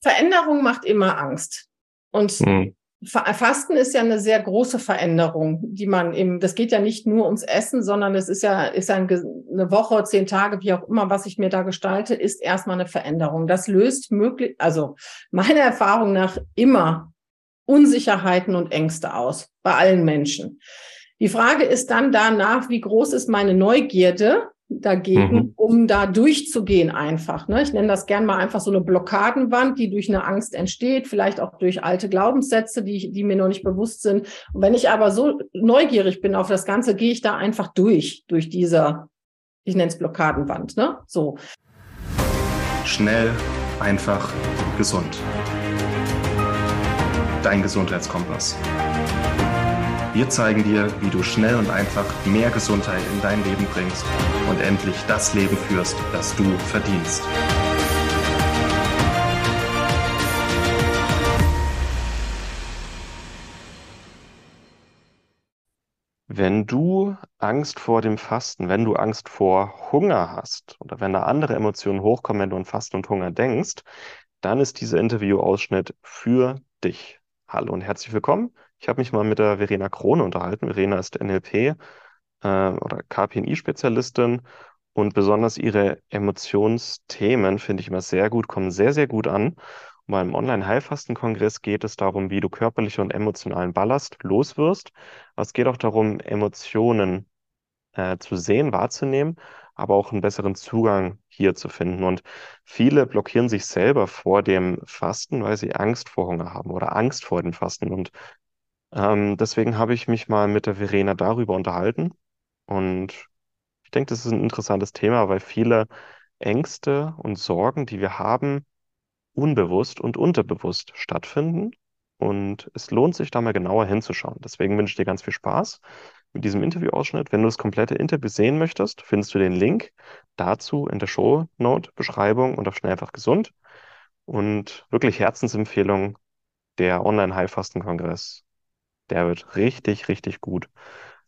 Veränderung macht immer Angst. Und hm. Fasten ist ja eine sehr große Veränderung, die man eben, das geht ja nicht nur ums Essen, sondern es ist ja, ist ein, eine Woche, zehn Tage, wie auch immer, was ich mir da gestalte, ist erstmal eine Veränderung. Das löst möglich, also meiner Erfahrung nach immer Unsicherheiten und Ängste aus bei allen Menschen. Die Frage ist dann danach, wie groß ist meine Neugierde dagegen, mhm. um da durchzugehen einfach. Ne? Ich nenne das gern mal einfach so eine Blockadenwand, die durch eine Angst entsteht, vielleicht auch durch alte Glaubenssätze, die, die mir noch nicht bewusst sind. Und wenn ich aber so neugierig bin auf das Ganze, gehe ich da einfach durch, durch diese, ich nenne es Blockadenwand. Ne? So. Schnell, einfach, gesund. Dein Gesundheitskompass. Wir zeigen dir, wie du schnell und einfach mehr Gesundheit in dein Leben bringst und endlich das Leben führst, das du verdienst. Wenn du Angst vor dem Fasten, wenn du Angst vor Hunger hast oder wenn da andere Emotionen hochkommen, wenn du an Fasten und Hunger denkst, dann ist dieser Interviewausschnitt für dich. Hallo und herzlich willkommen ich habe mich mal mit der Verena Krone unterhalten. Verena ist NLP äh, oder KPNI-Spezialistin und besonders ihre Emotionsthemen finde ich immer sehr gut, kommen sehr, sehr gut an. Und beim Online-Heilfasten-Kongress geht es darum, wie du körperlichen und emotionalen Ballast loswirst. Aber es geht auch darum, Emotionen äh, zu sehen, wahrzunehmen, aber auch einen besseren Zugang hier zu finden. Und viele blockieren sich selber vor dem Fasten, weil sie Angst vor Hunger haben oder Angst vor dem Fasten. Und ähm, deswegen habe ich mich mal mit der Verena darüber unterhalten. Und ich denke, das ist ein interessantes Thema, weil viele Ängste und Sorgen, die wir haben, unbewusst und unterbewusst stattfinden. Und es lohnt sich, da mal genauer hinzuschauen. Deswegen wünsche ich dir ganz viel Spaß mit diesem Interviewausschnitt. Wenn du das komplette Interview sehen möchtest, findest du den Link dazu in der Show-Note-Beschreibung und auf Schnell einfach gesund. Und wirklich Herzensempfehlung der Online-Heilfasten-Kongress der wird richtig, richtig gut.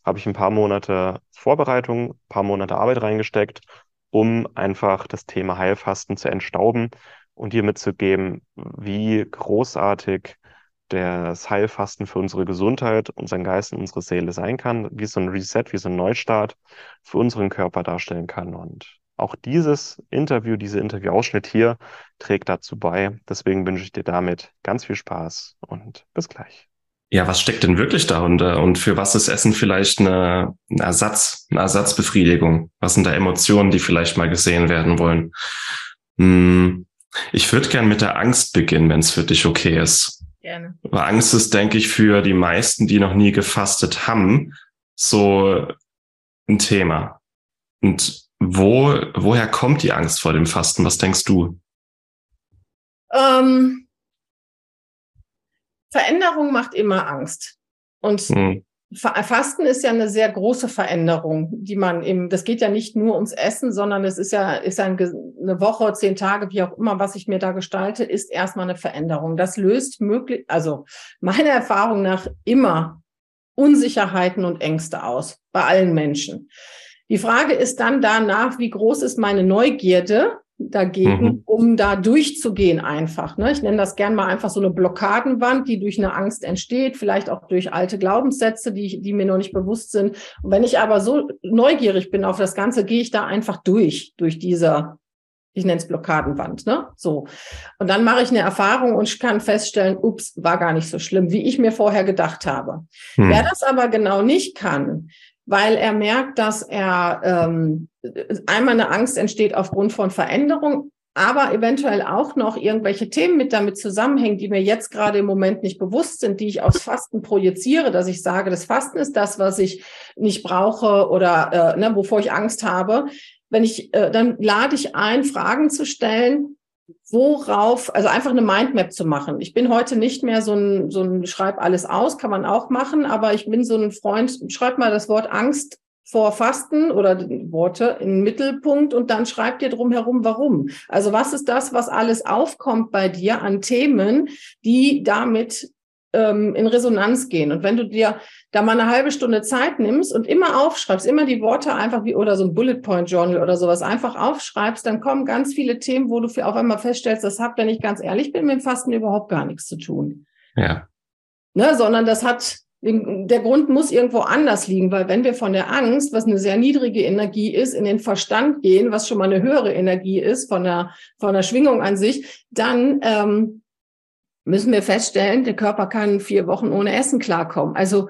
Habe ich ein paar Monate Vorbereitung, ein paar Monate Arbeit reingesteckt, um einfach das Thema Heilfasten zu entstauben und dir mitzugeben, wie großartig das Heilfasten für unsere Gesundheit, unseren Geist und unsere Seele sein kann, wie so ein Reset, wie so ein Neustart für unseren Körper darstellen kann. Und auch dieses Interview, dieser Interviewausschnitt hier trägt dazu bei. Deswegen wünsche ich dir damit ganz viel Spaß und bis gleich. Ja, was steckt denn wirklich darunter und für was ist Essen vielleicht eine, ein Ersatz, eine Ersatzbefriedigung? Was sind da Emotionen, die vielleicht mal gesehen werden wollen? Hm, ich würde gern mit der Angst beginnen, wenn es für dich okay ist. Gerne. Aber Angst ist, denke ich, für die meisten, die noch nie gefastet haben, so ein Thema. Und wo, woher kommt die Angst vor dem Fasten? Was denkst du? Ähm, Veränderung macht immer Angst. Und mhm. Fasten ist ja eine sehr große Veränderung, die man eben, das geht ja nicht nur ums Essen, sondern es ist ja, ist ein, eine Woche, zehn Tage, wie auch immer, was ich mir da gestalte, ist erstmal eine Veränderung. Das löst möglich, also meiner Erfahrung nach immer Unsicherheiten und Ängste aus bei allen Menschen. Die Frage ist dann danach, wie groß ist meine Neugierde dagegen, mhm. um da durchzugehen einfach. Ne? Ich nenne das gern mal einfach so eine Blockadenwand, die durch eine Angst entsteht, vielleicht auch durch alte Glaubenssätze, die, die mir noch nicht bewusst sind. Und wenn ich aber so neugierig bin auf das Ganze, gehe ich da einfach durch, durch diese, ich nenne es Blockadenwand, ne? So. Und dann mache ich eine Erfahrung und kann feststellen, ups, war gar nicht so schlimm, wie ich mir vorher gedacht habe. Mhm. Wer das aber genau nicht kann, weil er merkt, dass er ähm, einmal eine Angst entsteht aufgrund von Veränderung, aber eventuell auch noch irgendwelche Themen mit damit zusammenhängen, die mir jetzt gerade im Moment nicht bewusst sind, die ich aufs Fasten projiziere, dass ich sage, das Fasten ist das, was ich nicht brauche oder äh, ne, wovor ich Angst habe. Wenn ich, äh, dann lade ich ein, Fragen zu stellen, worauf, also einfach eine Mindmap zu machen. Ich bin heute nicht mehr so ein, so ein Schreib alles aus, kann man auch machen, aber ich bin so ein Freund, schreib mal das Wort Angst vor Fasten oder Worte in den Mittelpunkt und dann schreib dir drum herum, warum. Also was ist das, was alles aufkommt bei dir an Themen, die damit ähm, in Resonanz gehen. Und wenn du dir da mal eine halbe Stunde Zeit nimmst und immer aufschreibst, immer die Worte einfach wie oder so ein Bullet Point Journal oder sowas einfach aufschreibst, dann kommen ganz viele Themen, wo du für auf einmal feststellst, das hat, wenn ich ganz ehrlich bin, mit dem Fasten überhaupt gar nichts zu tun. Ja. Ne, sondern das hat der Grund muss irgendwo anders liegen, weil wenn wir von der Angst, was eine sehr niedrige Energie ist, in den Verstand gehen, was schon mal eine höhere Energie ist von der, von der Schwingung an sich, dann ähm, müssen wir feststellen, der Körper kann vier Wochen ohne Essen klarkommen. Also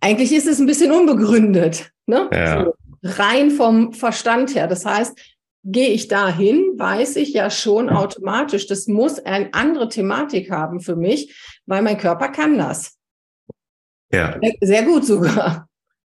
eigentlich ist es ein bisschen unbegründet, ne? Ja. So, rein vom Verstand her. Das heißt, gehe ich dahin, weiß ich ja schon automatisch, das muss eine andere Thematik haben für mich, weil mein Körper kann das. Ja. Sehr gut sogar,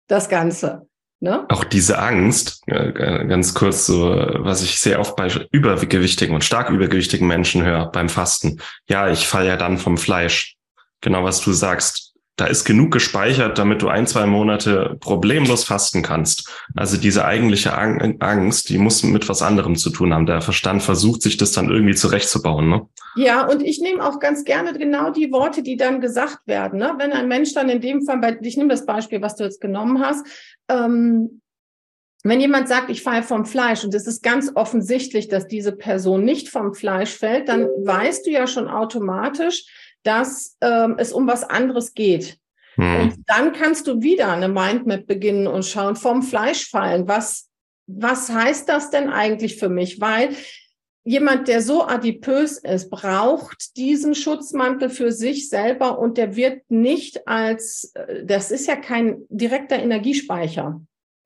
das Ganze. Ne? Auch diese Angst, ganz kurz so, was ich sehr oft bei übergewichtigen und stark übergewichtigen Menschen höre beim Fasten. Ja, ich falle ja dann vom Fleisch. Genau was du sagst da ist genug gespeichert, damit du ein, zwei Monate problemlos fasten kannst. Also diese eigentliche Angst, die muss mit was anderem zu tun haben. Der Verstand versucht sich das dann irgendwie zurechtzubauen. Ne? Ja, und ich nehme auch ganz gerne genau die Worte, die dann gesagt werden. Ne? Wenn ein Mensch dann in dem Fall, bei, ich nehme das Beispiel, was du jetzt genommen hast, ähm, wenn jemand sagt, ich falle vom Fleisch und es ist ganz offensichtlich, dass diese Person nicht vom Fleisch fällt, dann weißt du ja schon automatisch, dass ähm, es um was anderes geht. Hm. Und dann kannst du wieder eine Mindmap beginnen und schauen, vom Fleisch fallen. Was, was heißt das denn eigentlich für mich? Weil jemand, der so adipös ist, braucht diesen Schutzmantel für sich selber und der wird nicht als, äh, das ist ja kein direkter Energiespeicher.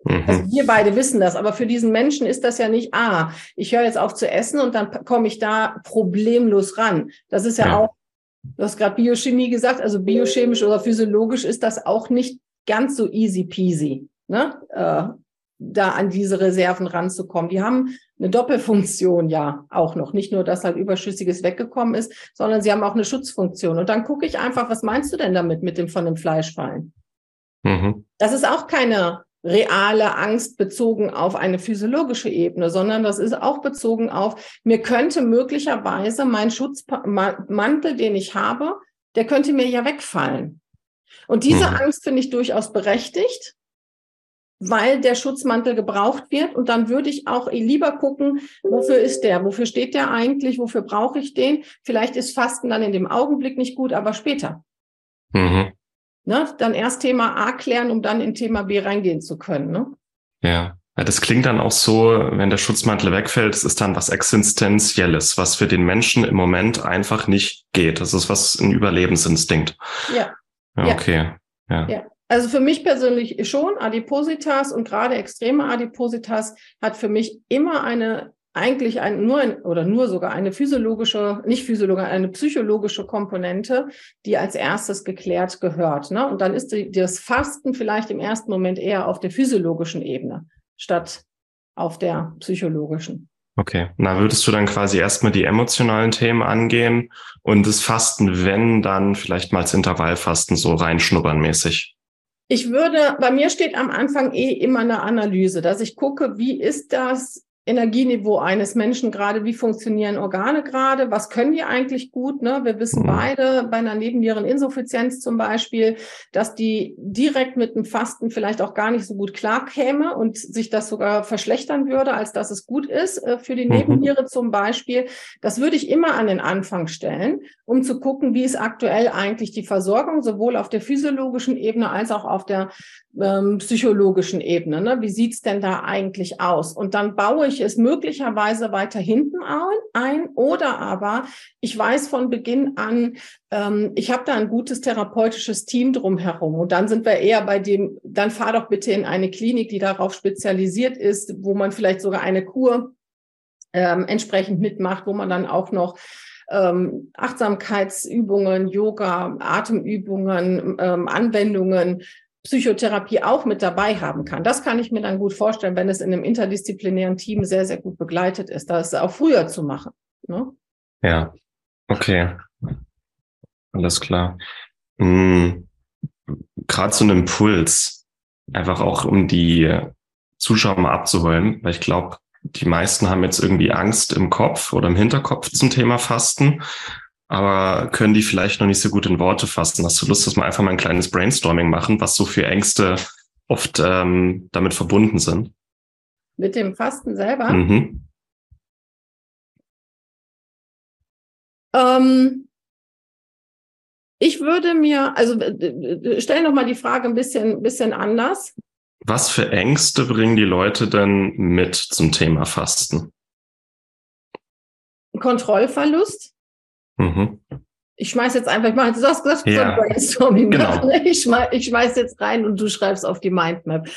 Mhm. Also wir beide wissen das, aber für diesen Menschen ist das ja nicht, ah, ich höre jetzt auf zu essen und dann komme ich da problemlos ran. Das ist ja, ja. auch Du hast gerade Biochemie gesagt, also biochemisch oder physiologisch ist das auch nicht ganz so easy peasy, ne? Äh, da an diese Reserven ranzukommen. Die haben eine Doppelfunktion ja auch noch. Nicht nur, dass halt Überschüssiges weggekommen ist, sondern sie haben auch eine Schutzfunktion. Und dann gucke ich einfach, was meinst du denn damit mit dem von dem Fleischfallen? Mhm. Das ist auch keine reale Angst bezogen auf eine physiologische Ebene, sondern das ist auch bezogen auf, mir könnte möglicherweise mein Schutzmantel, den ich habe, der könnte mir ja wegfallen. Und diese mhm. Angst finde ich durchaus berechtigt, weil der Schutzmantel gebraucht wird. Und dann würde ich auch lieber gucken, wofür ist der? Wofür steht der eigentlich? Wofür brauche ich den? Vielleicht ist Fasten dann in dem Augenblick nicht gut, aber später. Mhm. Ne? Dann erst Thema A klären, um dann in Thema B reingehen zu können. Ne? Ja. ja. Das klingt dann auch so, wenn der Schutzmantel wegfällt, es ist dann was Existenzielles, was für den Menschen im Moment einfach nicht geht. Das ist was ein Überlebensinstinkt. Ja. ja okay. Ja. ja. Also für mich persönlich schon, Adipositas und gerade extreme Adipositas hat für mich immer eine eigentlich ein, nur ein, oder nur sogar eine physiologische, nicht physiologische, eine psychologische Komponente, die als erstes geklärt gehört. Ne? Und dann ist die, das Fasten vielleicht im ersten Moment eher auf der physiologischen Ebene statt auf der psychologischen. Okay, na würdest du dann quasi erstmal die emotionalen Themen angehen und das Fasten, wenn dann vielleicht mal ins Intervallfasten so reinschnuppern mäßig? Ich würde, bei mir steht am Anfang eh immer eine Analyse, dass ich gucke, wie ist das Energieniveau eines Menschen gerade, wie funktionieren Organe gerade, was können die eigentlich gut. Ne? Wir wissen mhm. beide bei einer Nebenniereninsuffizienz zum Beispiel, dass die direkt mit dem Fasten vielleicht auch gar nicht so gut klar käme und sich das sogar verschlechtern würde, als dass es gut ist äh, für die mhm. Nebenniere zum Beispiel. Das würde ich immer an den Anfang stellen, um zu gucken, wie ist aktuell eigentlich die Versorgung, sowohl auf der physiologischen Ebene als auch auf der ähm, psychologischen Ebene. Ne? Wie sieht's denn da eigentlich aus? Und dann baue ich es möglicherweise weiter hinten ein oder aber ich weiß von Beginn an, ähm, ich habe da ein gutes therapeutisches Team drumherum. Und dann sind wir eher bei dem, dann fahr doch bitte in eine Klinik, die darauf spezialisiert ist, wo man vielleicht sogar eine Kur ähm, entsprechend mitmacht, wo man dann auch noch ähm, Achtsamkeitsübungen, Yoga, Atemübungen, ähm, Anwendungen Psychotherapie auch mit dabei haben kann. Das kann ich mir dann gut vorstellen, wenn es in einem interdisziplinären Team sehr, sehr gut begleitet ist, das auch früher zu machen. Ne? Ja, okay. Alles klar. Mhm. Gerade so ein Impuls, einfach auch um die Zuschauer mal abzuholen, weil ich glaube, die meisten haben jetzt irgendwie Angst im Kopf oder im Hinterkopf zum Thema Fasten aber können die vielleicht noch nicht so gut in Worte fassen. Hast du Lust, dass wir einfach mal ein kleines Brainstorming machen, was so für Ängste oft ähm, damit verbunden sind? Mit dem Fasten selber? Mhm. Ähm, ich würde mir, also stell noch mal die Frage ein bisschen, bisschen anders. Was für Ängste bringen die Leute denn mit zum Thema Fasten? Kontrollverlust. Mhm. Ich schmeiß jetzt einfach, ich mache jetzt das, das ja. Brainstorming. Genau. Ich, schmeiß, ich schmeiß jetzt rein und du schreibst auf die Mindmap.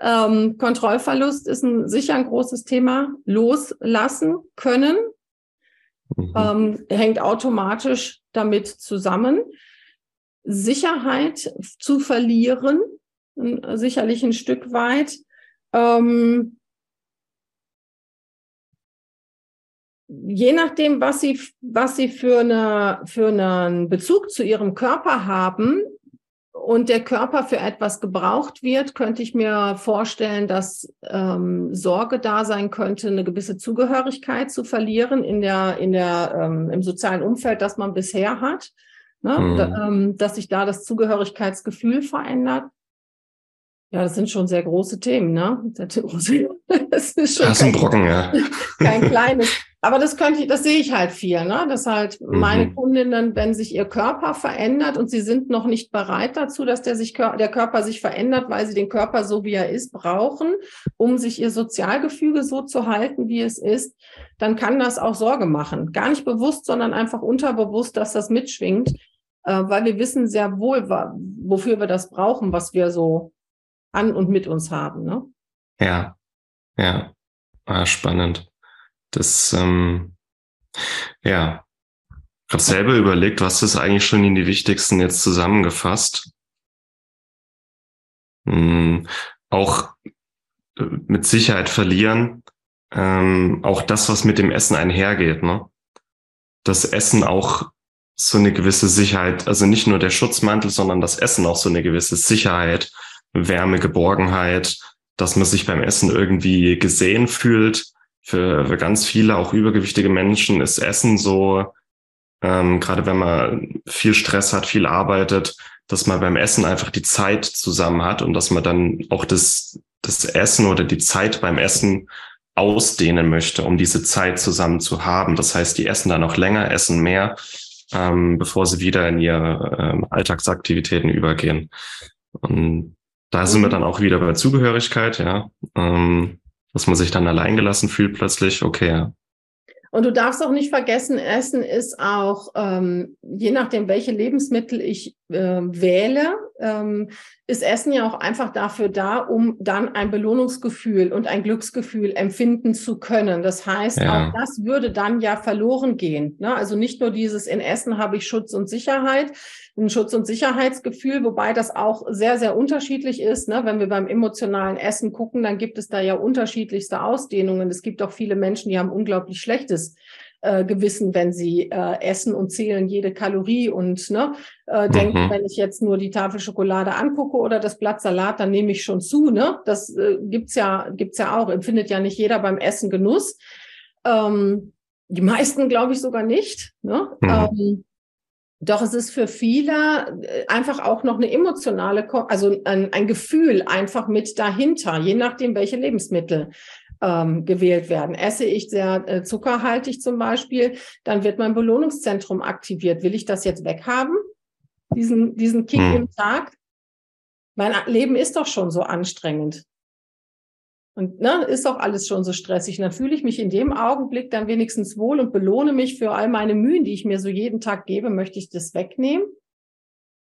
Ähm, Kontrollverlust ist ein, sicher ein großes Thema. Loslassen können mhm. ähm, hängt automatisch damit zusammen. Sicherheit zu verlieren, sicherlich ein Stück weit. Ähm, je nachdem, was sie, was sie für, eine, für einen Bezug zu ihrem Körper haben und der Körper für etwas gebraucht wird, könnte ich mir vorstellen, dass ähm, Sorge da sein könnte, eine gewisse Zugehörigkeit zu verlieren in der, in der, ähm, im sozialen Umfeld, das man bisher hat. Ne? Mhm. Da, ähm, dass sich da das Zugehörigkeitsgefühl verändert. Ja, das sind schon sehr große Themen, ne? Das ist schon das ist ein Brocken, ja. kein kleines. Aber das könnte ich, das sehe ich halt viel, ne? Dass halt mhm. meine Kundinnen, wenn sich ihr Körper verändert und sie sind noch nicht bereit dazu, dass der sich der Körper sich verändert, weil sie den Körper so wie er ist brauchen, um sich ihr Sozialgefüge so zu halten, wie es ist, dann kann das auch Sorge machen. Gar nicht bewusst, sondern einfach unterbewusst, dass das mitschwingt, äh, weil wir wissen sehr wohl, wofür wir das brauchen, was wir so an und mit uns haben. Ne? Ja, ja, ah, spannend. Das, ähm, ja, ich habe selber überlegt, was ist eigentlich schon in die wichtigsten jetzt zusammengefasst. Hm, auch äh, mit Sicherheit verlieren, ähm, auch das, was mit dem Essen einhergeht, ne? Das Essen auch so eine gewisse Sicherheit, also nicht nur der Schutzmantel, sondern das Essen auch so eine gewisse Sicherheit Wärme, Geborgenheit, dass man sich beim Essen irgendwie gesehen fühlt. Für, für ganz viele, auch übergewichtige Menschen, ist Essen so, ähm, gerade wenn man viel Stress hat, viel arbeitet, dass man beim Essen einfach die Zeit zusammen hat und dass man dann auch das, das Essen oder die Zeit beim Essen ausdehnen möchte, um diese Zeit zusammen zu haben. Das heißt, die essen dann auch länger, essen mehr, ähm, bevor sie wieder in ihre ähm, Alltagsaktivitäten übergehen. Und da sind wir dann auch wieder bei Zugehörigkeit, ja. Ähm, dass man sich dann alleingelassen fühlt plötzlich, okay. Und du darfst auch nicht vergessen, Essen ist auch, ähm, je nachdem, welche Lebensmittel ich äh, wähle, ähm, ist Essen ja auch einfach dafür da, um dann ein Belohnungsgefühl und ein Glücksgefühl empfinden zu können. Das heißt, ja. auch das würde dann ja verloren gehen. Ne? Also nicht nur dieses in Essen habe ich Schutz und Sicherheit, ein Schutz- und Sicherheitsgefühl, wobei das auch sehr, sehr unterschiedlich ist. Ne? Wenn wir beim emotionalen Essen gucken, dann gibt es da ja unterschiedlichste Ausdehnungen. Es gibt auch viele Menschen, die haben unglaublich schlechtes äh, Gewissen, wenn sie äh, essen und zählen jede Kalorie und ne, äh, mhm. denken, wenn ich jetzt nur die Tafel Schokolade angucke oder das Blatt Salat, dann nehme ich schon zu. Ne? Das äh, gibt's ja, gibt's ja auch. Empfindet ja nicht jeder beim Essen Genuss. Ähm, die meisten, glaube ich, sogar nicht. Ne? Mhm. Ähm, doch es ist für viele äh, einfach auch noch eine emotionale, also ein, ein Gefühl einfach mit dahinter, je nachdem, welche Lebensmittel ähm, gewählt werden. Esse ich sehr äh, zuckerhaltig zum Beispiel, dann wird mein Belohnungszentrum aktiviert. Will ich das jetzt weghaben? Diesen, diesen Kick hm. im Tag? Mein Leben ist doch schon so anstrengend. Und ne, ist doch alles schon so stressig. Und dann fühle ich mich in dem Augenblick dann wenigstens wohl und belohne mich für all meine Mühen, die ich mir so jeden Tag gebe. Möchte ich das wegnehmen?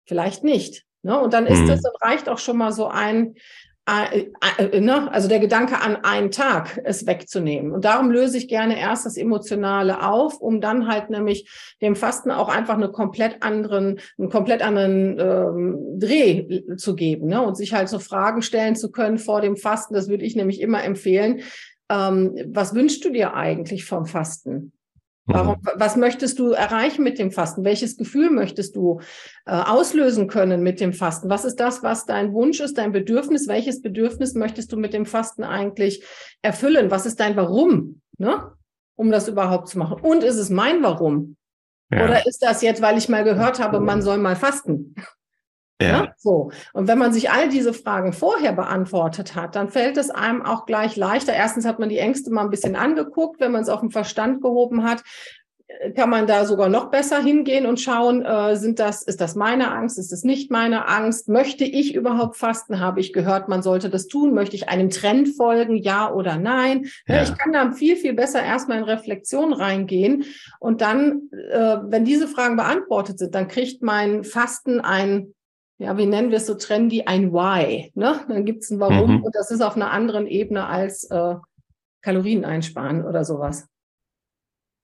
Vielleicht nicht. Ne? Und dann ist das, dann reicht auch schon mal so ein? Also der Gedanke an einen Tag es wegzunehmen. Und darum löse ich gerne erst das Emotionale auf, um dann halt nämlich dem Fasten auch einfach eine komplett anderen, einen komplett anderen ähm, Dreh zu geben ne? und sich halt so Fragen stellen zu können vor dem Fasten. Das würde ich nämlich immer empfehlen. Ähm, was wünschst du dir eigentlich vom Fasten? Warum, mhm. was möchtest du erreichen mit dem Fasten? Welches Gefühl möchtest du äh, auslösen können mit dem Fasten? Was ist das, was dein Wunsch ist, dein Bedürfnis? Welches Bedürfnis möchtest du mit dem Fasten eigentlich erfüllen? Was ist dein Warum, ne? um das überhaupt zu machen? Und ist es mein Warum? Ja. Oder ist das jetzt, weil ich mal gehört habe, man soll mal fasten? Ja. ja. So. Und wenn man sich all diese Fragen vorher beantwortet hat, dann fällt es einem auch gleich leichter. Erstens hat man die Ängste mal ein bisschen angeguckt, wenn man es auf den Verstand gehoben hat kann man da sogar noch besser hingehen und schauen, äh, sind das, ist das meine Angst, ist es nicht meine Angst? Möchte ich überhaupt fasten? Habe ich gehört, man sollte das tun? Möchte ich einem Trend folgen? Ja oder nein? Ja. Ich kann da viel, viel besser erstmal in Reflexion reingehen. Und dann, äh, wenn diese Fragen beantwortet sind, dann kriegt mein Fasten ein, ja, wie nennen wir es so trendy, ein Why. Ne? Dann gibt es ein Warum mhm. und das ist auf einer anderen Ebene als äh, Kalorien einsparen oder sowas.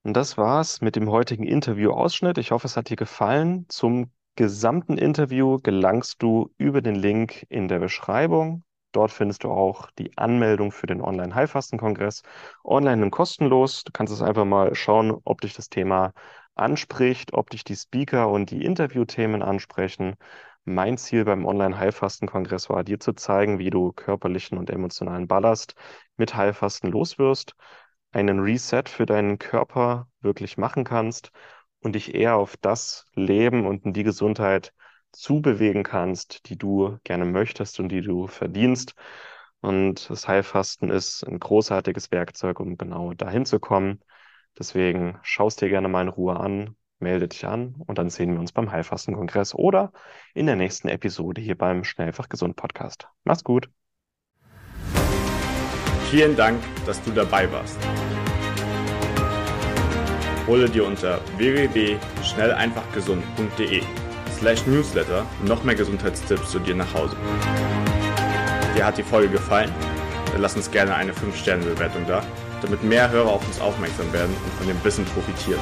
Und das war's mit dem heutigen Interview-Ausschnitt. Ich hoffe, es hat dir gefallen. Zum gesamten Interview gelangst du über den Link in der Beschreibung. Dort findest du auch die Anmeldung für den Online-Heilfasten-Kongress. Online und kostenlos. Du kannst es einfach mal schauen, ob dich das Thema anspricht, ob dich die Speaker und die Interviewthemen ansprechen. Mein Ziel beim Online-Heilfasten-Kongress war, dir zu zeigen, wie du körperlichen und emotionalen Ballast mit Heilfasten loswirst einen Reset für deinen Körper wirklich machen kannst und dich eher auf das Leben und die Gesundheit zubewegen kannst, die du gerne möchtest und die du verdienst. Und das Heilfasten ist ein großartiges Werkzeug, um genau dahin zu kommen. Deswegen schaust dir gerne mal in Ruhe an, melde dich an und dann sehen wir uns beim Heilfasten-Kongress oder in der nächsten Episode hier beim Schnellfach Gesund Podcast. Mach's gut. Vielen Dank, dass du dabei warst. Hole dir unter www.schnelleinfachgesund.de slash newsletter noch mehr Gesundheitstipps zu dir nach Hause. Dir hat die Folge gefallen? Dann lass uns gerne eine 5-Sterne-Bewertung da, damit mehr Hörer auf uns aufmerksam werden und von dem Wissen profitieren.